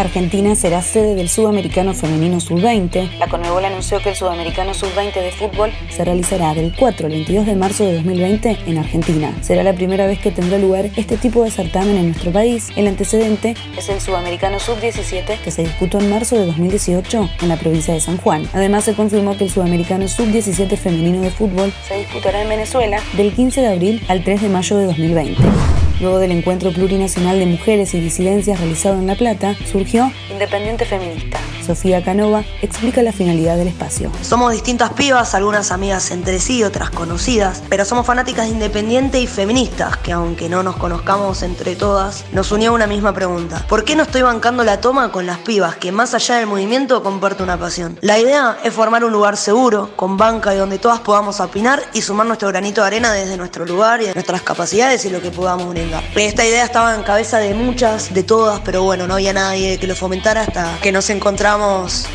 Argentina será sede del Sudamericano Femenino Sub-20. La Conmebol anunció que el Sudamericano Sub-20 de fútbol se realizará del 4 al 22 de marzo de 2020 en Argentina. Será la primera vez que tendrá lugar este tipo de certamen en nuestro país. El antecedente es el Sudamericano Sub-17 que se disputó en marzo de 2018 en la provincia de San Juan. Además se confirmó que el Sudamericano Sub-17 femenino de fútbol se disputará en Venezuela del 15 de abril al 3 de mayo de 2020. Luego del encuentro plurinacional de mujeres y disidencias realizado en La Plata, surgió Independiente Feminista. Sofía Canova explica la finalidad del espacio. Somos distintas pibas, algunas amigas entre sí, otras conocidas, pero somos fanáticas de Independiente y feministas, que aunque no nos conozcamos entre todas, nos unió una misma pregunta. ¿Por qué no estoy bancando la toma con las pibas que más allá del movimiento comparten una pasión? La idea es formar un lugar seguro, con banca y donde todas podamos opinar y sumar nuestro granito de arena desde nuestro lugar y nuestras capacidades y lo que podamos brindar. Esta idea estaba en cabeza de muchas, de todas, pero bueno, no había nadie que lo fomentara hasta que nos encontramos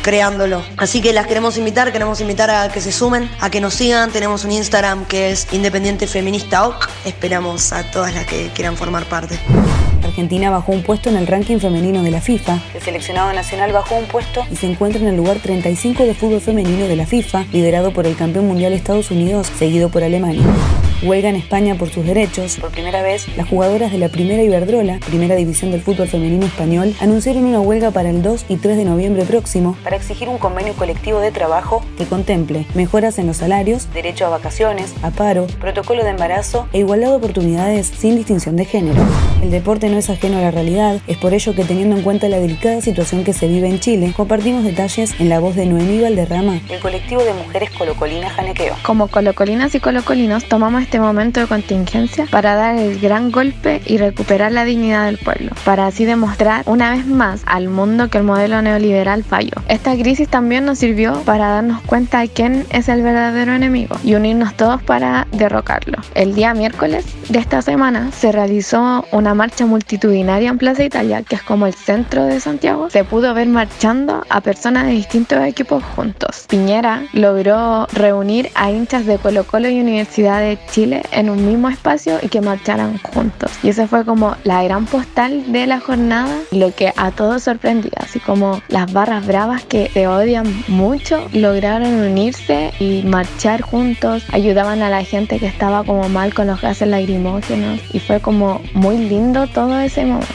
creándolo. Así que las queremos invitar, queremos invitar a que se sumen, a que nos sigan. Tenemos un Instagram que es Independiente Feminista OC. Esperamos a todas las que quieran formar parte. Argentina bajó un puesto en el ranking femenino de la FIFA. El seleccionado nacional bajó un puesto y se encuentra en el lugar 35 de fútbol femenino de la FIFA, liderado por el campeón mundial Estados Unidos, seguido por Alemania. Huelga en España por sus derechos. Por primera vez, las jugadoras de la Primera Iberdrola, primera división del fútbol femenino español, anunciaron una huelga para el 2 y 3 de noviembre próximo para exigir un convenio colectivo de trabajo que contemple mejoras en los salarios, derecho a vacaciones, a paro, protocolo de embarazo e igualdad de oportunidades sin distinción de género. El deporte no es ajeno a la realidad, es por ello que teniendo en cuenta la delicada situación que se vive en Chile, compartimos detalles en la voz de Noemí Valderrama, el colectivo de mujeres colocolinas Janequeo. Como colocolinas y colocolinos tomamos este momento de contingencia para dar el gran golpe y recuperar la dignidad del pueblo, para así demostrar una vez más al mundo que el modelo neoliberal falló. Esta crisis también nos sirvió para darnos cuenta de quién es el verdadero enemigo y unirnos todos para derrocarlo. El día miércoles de esta semana se realizó una marcha multitudinaria en Plaza Italia, que es como el centro de Santiago. Se pudo ver marchando a personas de distintos equipos juntos. Piñera logró reunir a hinchas de Colo Colo y Universidad de Chile en un mismo espacio y que marcharan juntos. Y esa fue como la gran postal de la jornada, lo que a todos sorprendía, así como las barras bravas que se odian mucho lograron unirse y marchar juntos, ayudaban a la gente que estaba como mal con los gases lacrimógenos y fue como muy lindo todo ese momento.